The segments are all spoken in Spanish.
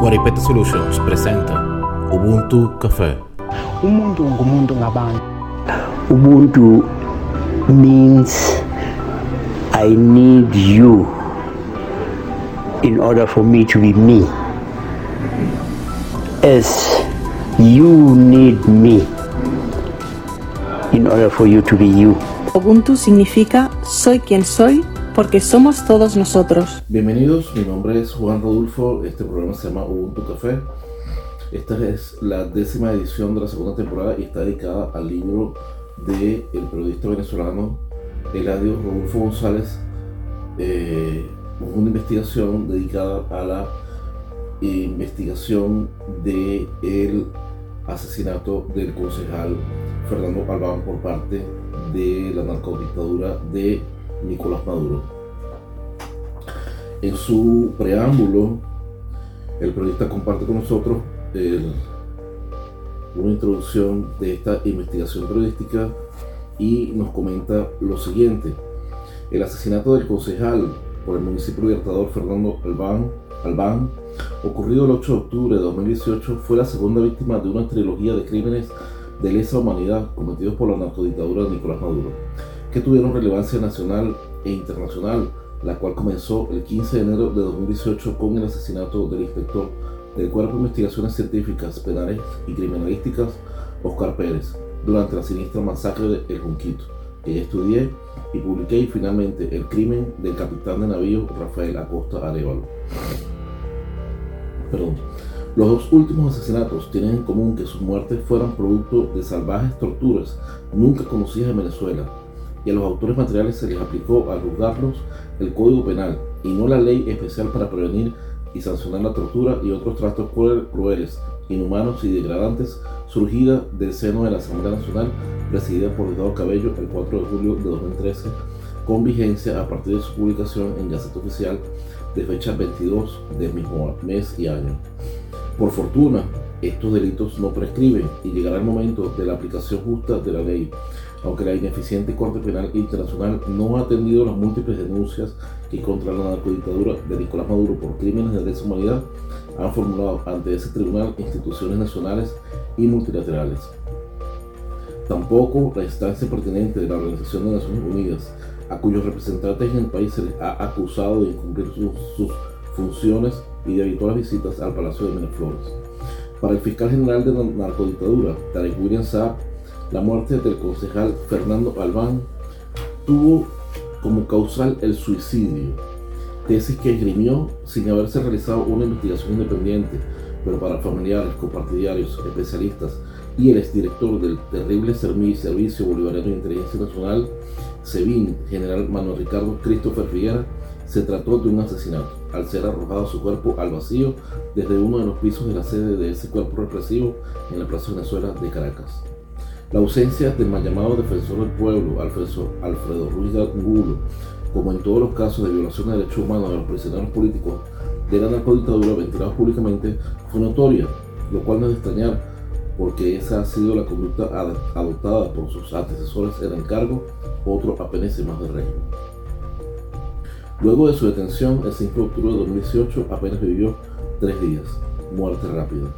Guaripeta Solutions presenta Ubuntu Café. umuntu ngumuntu ngabantu Ubuntu means I need you in order for me to be me. As you need me in order for you to be you. Ubuntu significa soy quien soy porque somos todos nosotros. Bienvenidos, mi nombre es Juan Rodulfo, este programa se llama Ubuntu Café. Esta es la décima edición de la segunda temporada y está dedicada al libro del el periodista venezolano Eladio Rodolfo González, eh, una investigación dedicada a la investigación del el asesinato del concejal Fernando Albán por parte de la narcodictadura de Nicolás Maduro. En su preámbulo, el periodista comparte con nosotros una introducción de esta investigación periodística y nos comenta lo siguiente. El asesinato del concejal por el municipio libertador Fernando Albán, Albán, ocurrido el 8 de octubre de 2018, fue la segunda víctima de una trilogía de crímenes de lesa humanidad cometidos por la narcodictadura de Nicolás Maduro, que tuvieron relevancia nacional e internacional, la cual comenzó el 15 de enero de 2018 con el asesinato del inspector del Cuerpo de Investigaciones Científicas, Penales y Criminalísticas, Oscar Pérez, durante la siniestra masacre de El Junquito, que ya estudié y publiqué y finalmente el crimen del capitán de navío Rafael Acosta Arevalo. Perdón. Los dos últimos asesinatos tienen en común que sus muertes fueron producto de salvajes torturas nunca conocidas en Venezuela, y a los autores materiales se les aplicó al juzgarlos el Código Penal y no la ley especial para prevenir y sancionar la tortura y otros tratos cruel- crueles, inhumanos y degradantes surgida del seno de la Asamblea Nacional presidida por Ricardo Cabello el 4 de julio de 2013 con vigencia a partir de su publicación en Gaceta Oficial de fecha 22 del mismo mes y año. Por fortuna, estos delitos no prescriben y llegará el momento de la aplicación justa de la ley, aunque la ineficiente Corte Penal Internacional no ha atendido las múltiples denuncias que contra la narcodictadura de Nicolás Maduro por crímenes de lesa humanidad han formulado ante ese tribunal instituciones nacionales y multilaterales. Tampoco la instancia pertinente de la Organización de Naciones Unidas, a cuyos representantes en el país se les ha acusado de incumplir sus, sus funciones y de habituales visitas al Palacio de Miraflores. Para el fiscal general de la narcodictadura, Tarek William Saab, la muerte del concejal Fernando Albán tuvo como causal el suicidio, tesis que esgrimió sin haberse realizado una investigación independiente, pero para familiares, copartidarios, especialistas y el exdirector del terrible Servicio Bolivariano de Inteligencia Nacional, SEBIN, general Manuel Ricardo Christopher Figuera, se trató de un asesinato, al ser arrojado su cuerpo al vacío desde uno de los pisos de la sede de ese cuerpo represivo en la Plaza Venezuela de Caracas. La ausencia del mal llamado defensor del pueblo, Alfredo, Ruiz Angulo, como en todos los casos de violación de derechos humanos de los prisioneros políticos de la narcodictadura ventilados públicamente, fue notoria, lo cual no es de extrañar, porque esa ha sido la conducta ad- adoptada por sus antecesores en el cargo, otro y más del régimen. Luego de su detención, el 5 de octubre de 2018, apenas vivió tres días, muerte rápida.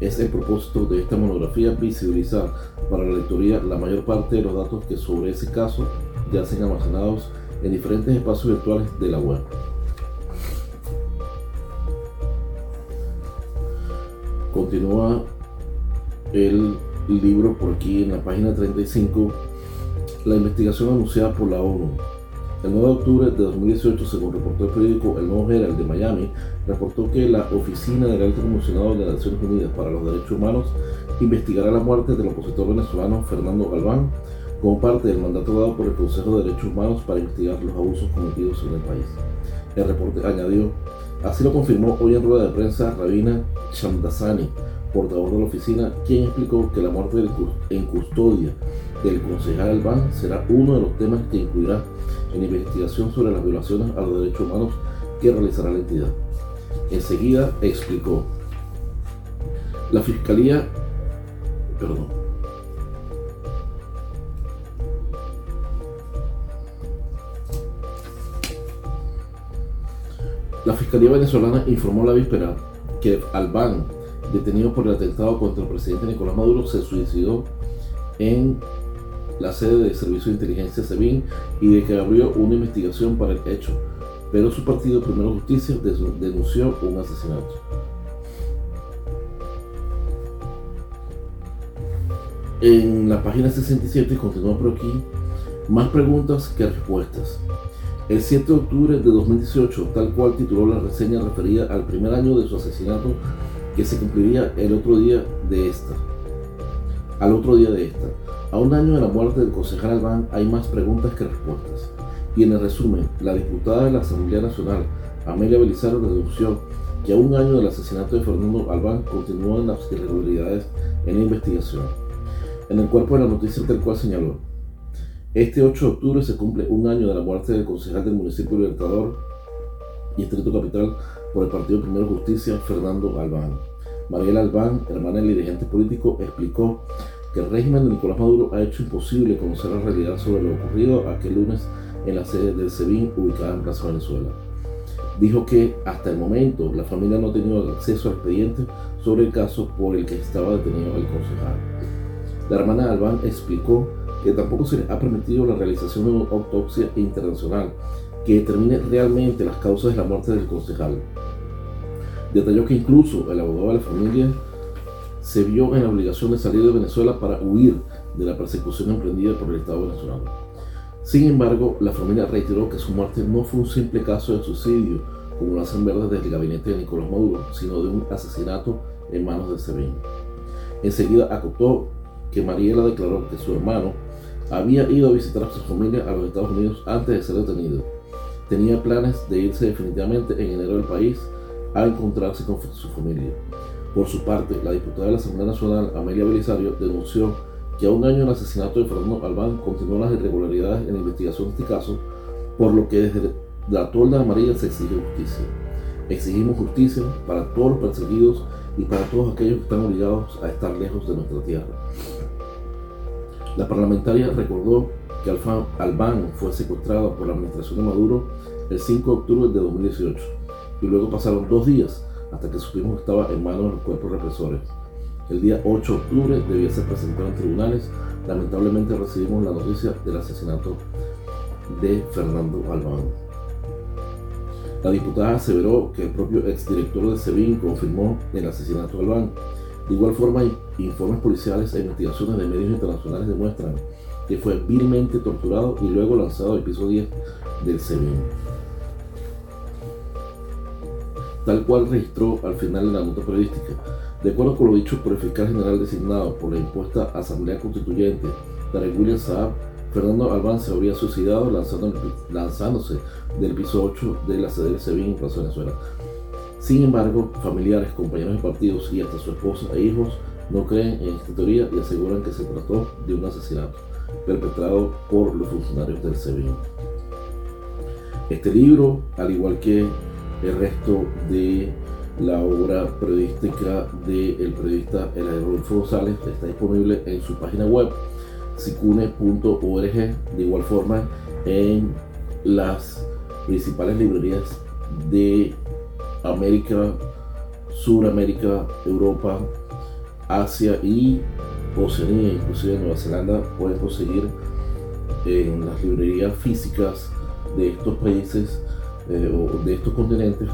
Es el propósito de esta monografía visibilizar para la lectoría la mayor parte de los datos que sobre ese caso yacen almacenados en diferentes espacios virtuales de la web. Continúa el libro por aquí en la página 35, la investigación anunciada por la ONU. El 9 de octubre de 2018, según reportó el periódico El Nuevo Herald de Miami, reportó que la Oficina del Alto Comisionado de las Naciones Unidas para los Derechos Humanos investigará la muerte del opositor venezolano Fernando Galván como parte del mandato dado por el Consejo de Derechos Humanos para investigar los abusos cometidos en el país. El reporte añadió, así lo confirmó hoy en rueda de prensa Rabina Shamdasani, portavoz de la oficina, quien explicó que la muerte en custodia del concejal Albán será uno de los temas que incluirá en investigación sobre las violaciones a los derechos humanos que realizará la entidad. Enseguida explicó, la Fiscalía, perdón, La Fiscalía venezolana informó la víspera que Albán, detenido por el atentado contra el presidente Nicolás Maduro, se suicidó en la sede del Servicio de Inteligencia SEBIN y de que abrió una investigación para el hecho, pero su partido Primero Justicia denunció un asesinato. En la página 67 continúa por aquí más preguntas que respuestas. El 7 de octubre de 2018, tal cual tituló la reseña referida al primer año de su asesinato que se cumpliría el otro día de esta. Al otro día de esta. A un año de la muerte del concejal Albán hay más preguntas que respuestas. Y en el resumen, la diputada de la Asamblea Nacional, Amelia Belisario, denunció que a un año del asesinato de Fernando Albán continúan las irregularidades en la investigación. En el cuerpo de la noticia tal cual señaló, este 8 de octubre se cumple un año de la muerte del concejal del municipio Libertador y Distrito Capital por el Partido Primero Justicia, Fernando Albán. Mariela Albán, hermana del dirigente político, explicó que el régimen de Nicolás Maduro ha hecho imposible conocer la realidad sobre lo ocurrido aquel lunes en la sede del SEBIN ubicada en Plaza Venezuela. Dijo que hasta el momento la familia no ha tenido acceso al expediente sobre el caso por el que estaba detenido el concejal. La hermana de Albán explicó que tampoco se le ha permitido la realización de una autopsia internacional que determine realmente las causas de la muerte del concejal. Detalló que incluso el abogado de la familia se vio en la obligación de salir de Venezuela para huir de la persecución emprendida por el Estado venezolano. Sin embargo, la familia reiteró que su muerte no fue un simple caso de suicidio, como lo hacen ver desde el gabinete de Nicolás Maduro, sino de un asesinato en manos de SEBIN. Enseguida acotó que Mariela declaró que su hermano había ido a visitar a su familia a los Estados Unidos antes de ser detenido. Tenía planes de irse definitivamente en enero del país a encontrarse con su familia. Por su parte, la diputada de la Asamblea Nacional, Amelia Belisario, denunció que a un año del asesinato de Fernando Albán continúan las irregularidades en la investigación de este caso, por lo que desde la tolda amarilla se exige justicia. Exigimos justicia para todos los perseguidos y para todos aquellos que están obligados a estar lejos de nuestra tierra. La parlamentaria recordó que Albán fue secuestrado por la administración de Maduro el 5 de octubre de 2018 y luego pasaron dos días hasta que supimos que estaba en manos de los cuerpos represores. El día 8 de octubre debía ser presentado en tribunales. Lamentablemente recibimos la noticia del asesinato de Fernando Albán. La diputada aseveró que el propio exdirector de SEBIN confirmó el asesinato de Albán. De igual forma, informes policiales e investigaciones de medios internacionales demuestran que fue vilmente torturado y luego lanzado al piso 10 del SEBIN. Tal cual registró al final de la nota periodística, de acuerdo con lo dicho por el fiscal general designado por la impuesta Asamblea Constituyente, Tarek William Saab, Fernando Albán se habría suicidado lanzándose del piso 8 de la sede del SEBIN en Venezuela. Sin embargo, familiares, compañeros de partidos y hasta su esposa e hijos no creen en esta teoría y aseguran que se trató de un asesinato perpetrado por los funcionarios del SEBIN. Este libro, al igual que el resto de la obra periodística del periodista Rodolfo González, está disponible en su página web sicune.org, de igual forma en las principales librerías de América, Suramérica, Europa, Asia y Oceanía, inclusive Nueva Zelanda, pueden conseguir en las librerías físicas de estos países eh, o de estos continentes,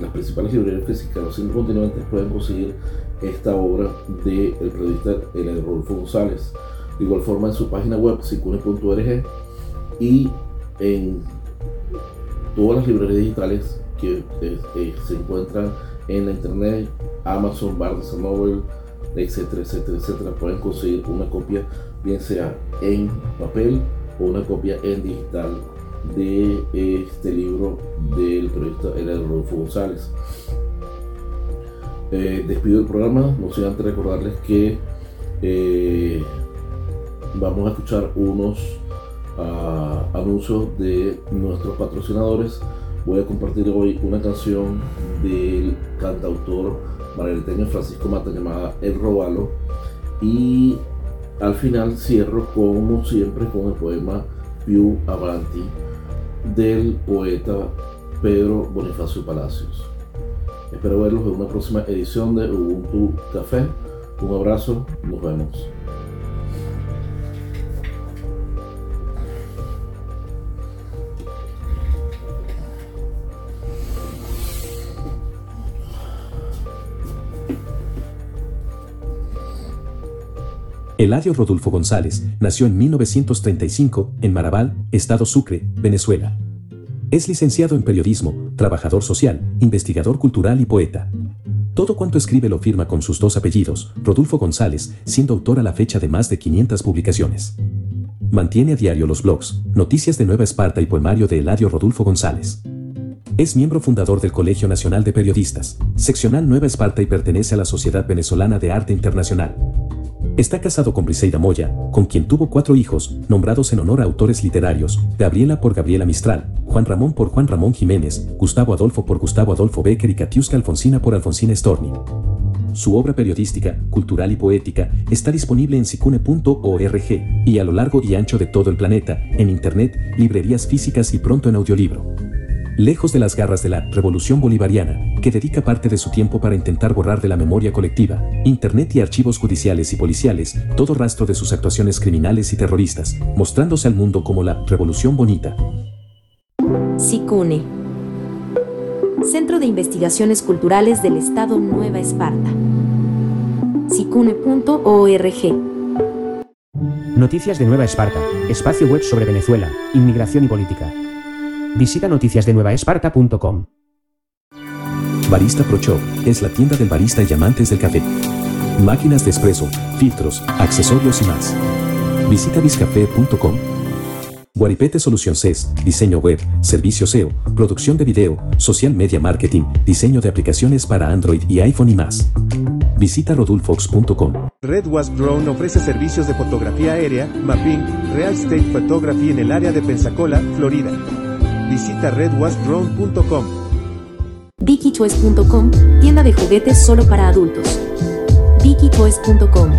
las principales librerías físicas de los cinco continentes pueden conseguir esta obra del periodista El Rodolfo González. De igual forma en su página web, sicune.org y en todas las librerías digitales que eh, se encuentran en la internet, Amazon, Barnes Noble, etcétera, etcétera, etcétera, pueden conseguir una copia, bien sea en papel o una copia en digital de este libro del periodista Rodolfo González. Eh, despido el programa, no sin antes recordarles que eh, vamos a escuchar unos uh, anuncios de nuestros patrocinadores voy a compartir hoy una canción del cantautor margariteño Francisco Mata llamada El Robalo y al final cierro como siempre con el poema Più Avanti del poeta Pedro Bonifacio Palacios. Espero verlos en una próxima edición de Ubuntu Café. Un abrazo, nos vemos. Eladio Rodolfo González nació en 1935 en Marabal, Estado Sucre, Venezuela. Es licenciado en periodismo, trabajador social, investigador cultural y poeta. Todo cuanto escribe lo firma con sus dos apellidos, Rodolfo González, siendo autor a la fecha de más de 500 publicaciones. Mantiene a diario los blogs, Noticias de Nueva Esparta y Poemario de Eladio Rodolfo González. Es miembro fundador del Colegio Nacional de Periodistas, seccional Nueva Esparta y pertenece a la Sociedad Venezolana de Arte Internacional. Está casado con Briseida Moya, con quien tuvo cuatro hijos, nombrados en honor a autores literarios, Gabriela por Gabriela Mistral, Juan Ramón por Juan Ramón Jiménez, Gustavo Adolfo por Gustavo Adolfo Becker y Katiuska Alfonsina por Alfonsina Storni. Su obra periodística, cultural y poética está disponible en sicune.org y a lo largo y ancho de todo el planeta, en internet, librerías físicas y pronto en audiolibro lejos de las garras de la revolución bolivariana, que dedica parte de su tiempo para intentar borrar de la memoria colectiva, Internet y archivos judiciales y policiales, todo rastro de sus actuaciones criminales y terroristas, mostrándose al mundo como la revolución bonita. SICUNE Centro de Investigaciones Culturales del Estado Nueva Esparta. SICUNE.org Noticias de Nueva Esparta, espacio web sobre Venezuela, inmigración y política. Visita noticiasdenuevaesparta.com. Barista Pro Shop es la tienda del barista y amantes del café. Máquinas de espresso, filtros, accesorios y más. Visita biscafé.com. Guaripete Solución CES, diseño web, servicio SEO, producción de video, social media marketing, diseño de aplicaciones para Android y iPhone y más. Visita rodulfox.com. Red Wasp Drone ofrece servicios de fotografía aérea, mapping, real estate photography en el área de Pensacola, Florida. Visita redwasdrone.com. VickyChoice.com, tienda de juguetes solo para adultos. VickyChoice.com.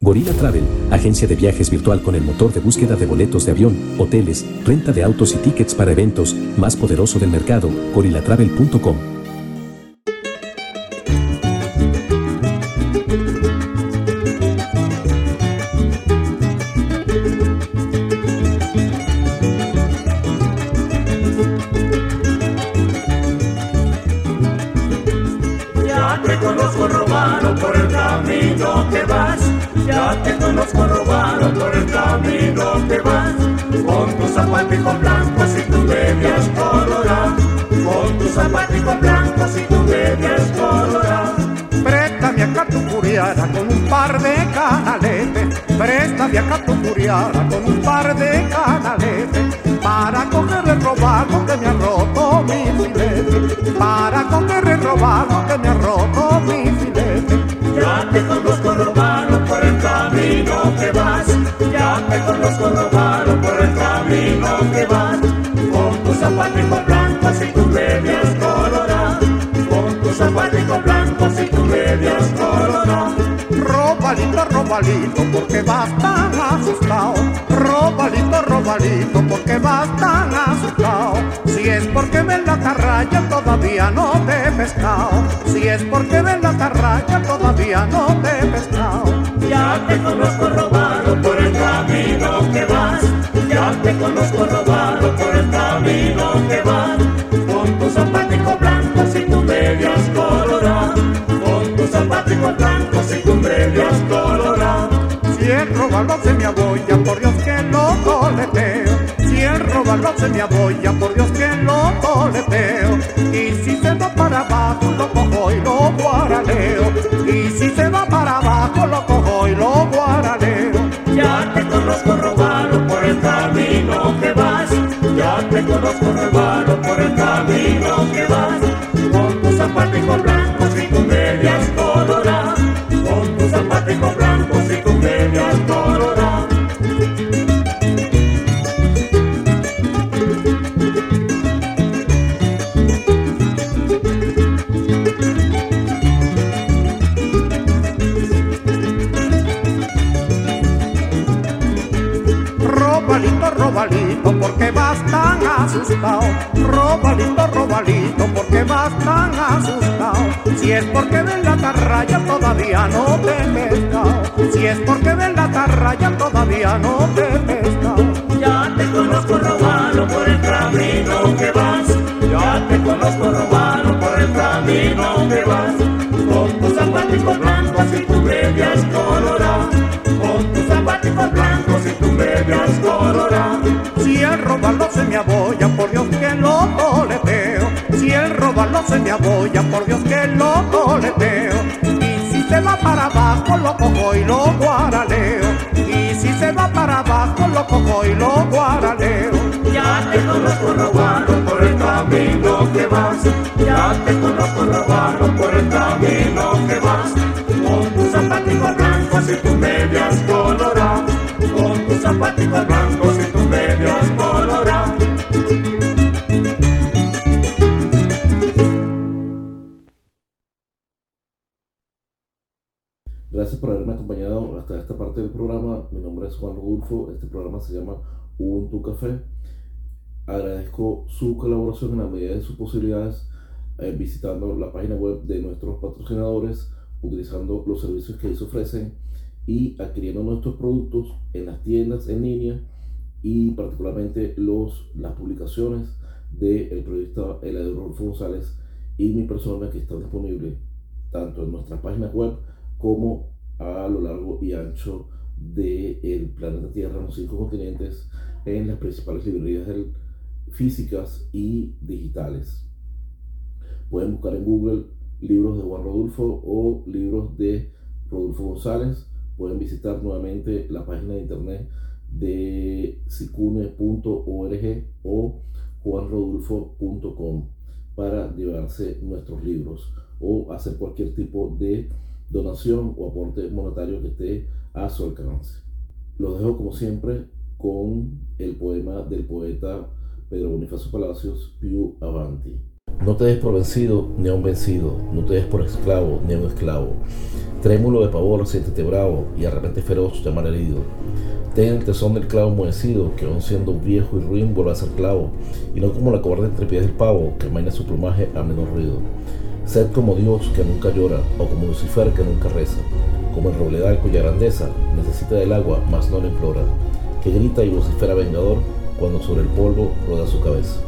Gorilla Travel, agencia de viajes virtual con el motor de búsqueda de boletos de avión, hoteles, renta de autos y tickets para eventos, más poderoso del mercado, gorillatravel.com. Préstame acá con un par de canaletes. Para coger el robado que me ha roto mi filete. Para coger el robado que me ha roto mi filete. Ya te conozco robado por el camino que vas. Ya te conozco robado por el camino que vas. Con tus zapaticos blancos y tus medias coloradas. Con tus zapaticos blancos y tus medias coloradas. Robalito, robalito, porque asustado. Porque vas tan asustado. Si es porque ven la tarraya, todavía no te he pescado. Si es porque ven la tarraya, todavía no te he pescado. Ya te conozco robado por el camino que vas. Ya te conozco robado por el camino que vas. Con tus zapaticos blancos y tus medias coloradas. Con tus zapaticos blancos y tus medias coloradas. Si el robalón se me aboya, por Dios. El robalón se me aboya, por Dios que lo coleteo. Y si se va para abajo, lo cojo y lo guaraleo. Y si se va para abajo, lo cojo y lo guaraleo. Tan asustado. Robalito, robalito, porque vas tan asustado. Si es porque ven la tarraya todavía no te he pescado. Si es porque ven la tarraya todavía no te he pescado. Ya te conozco robalo por el camino que vas. Ya te conozco robalo por el camino que vas. Con tus zapatos blancos y tus Si el robalo se me aboya, por Dios que lo toleteo. Si el robalo se me aboya, por Dios que lo toleteo. Y si se va para abajo, lo cojo y lo guaraleo. Y si se va para abajo, lo cojo y lo guaraleo. Ya te conozco robalo por el camino que vas. Ya te conozco robalo por el camino que vas. Programa. Mi nombre es Juan Rodulfo. Este programa se llama Ubuntu Café. Agradezco su colaboración en la medida de sus posibilidades eh, visitando la página web de nuestros patrocinadores, utilizando los servicios que ellos ofrecen y adquiriendo nuestros productos en las tiendas en línea y particularmente los, las publicaciones del periodista Eladio Rodolfo González y mi persona que está disponible tanto en nuestra página web como a lo largo y ancho del planeta Tierra, en los cinco continentes, en las principales librerías físicas y digitales. Pueden buscar en Google libros de Juan Rodulfo o libros de Rodolfo González. Pueden visitar nuevamente la página de internet de sicune.org o juanrodulfo.com para llevarse nuestros libros o hacer cualquier tipo de donación o aporte monetario que esté a su alcance. Los dejo como siempre con el poema del poeta Pedro Bonifacio Palacios, Piu Avanti. No te des por vencido ni a un vencido, no te des por esclavo ni a un esclavo. Trémulo de pavor, siéntete bravo y de repente feroz llamar herido. Ten el tesón del clavo enmohecido, que aun siendo viejo y ruin vuelve a ser clavo, y no como la cobarde entre pies del pavo, que amaina su plumaje a menor ruido. Sed como Dios que nunca llora, o como Lucifer que nunca reza, como el robledal cuya grandeza necesita del agua, mas no la implora, que grita y vocifera vengador cuando sobre el polvo roda su cabeza.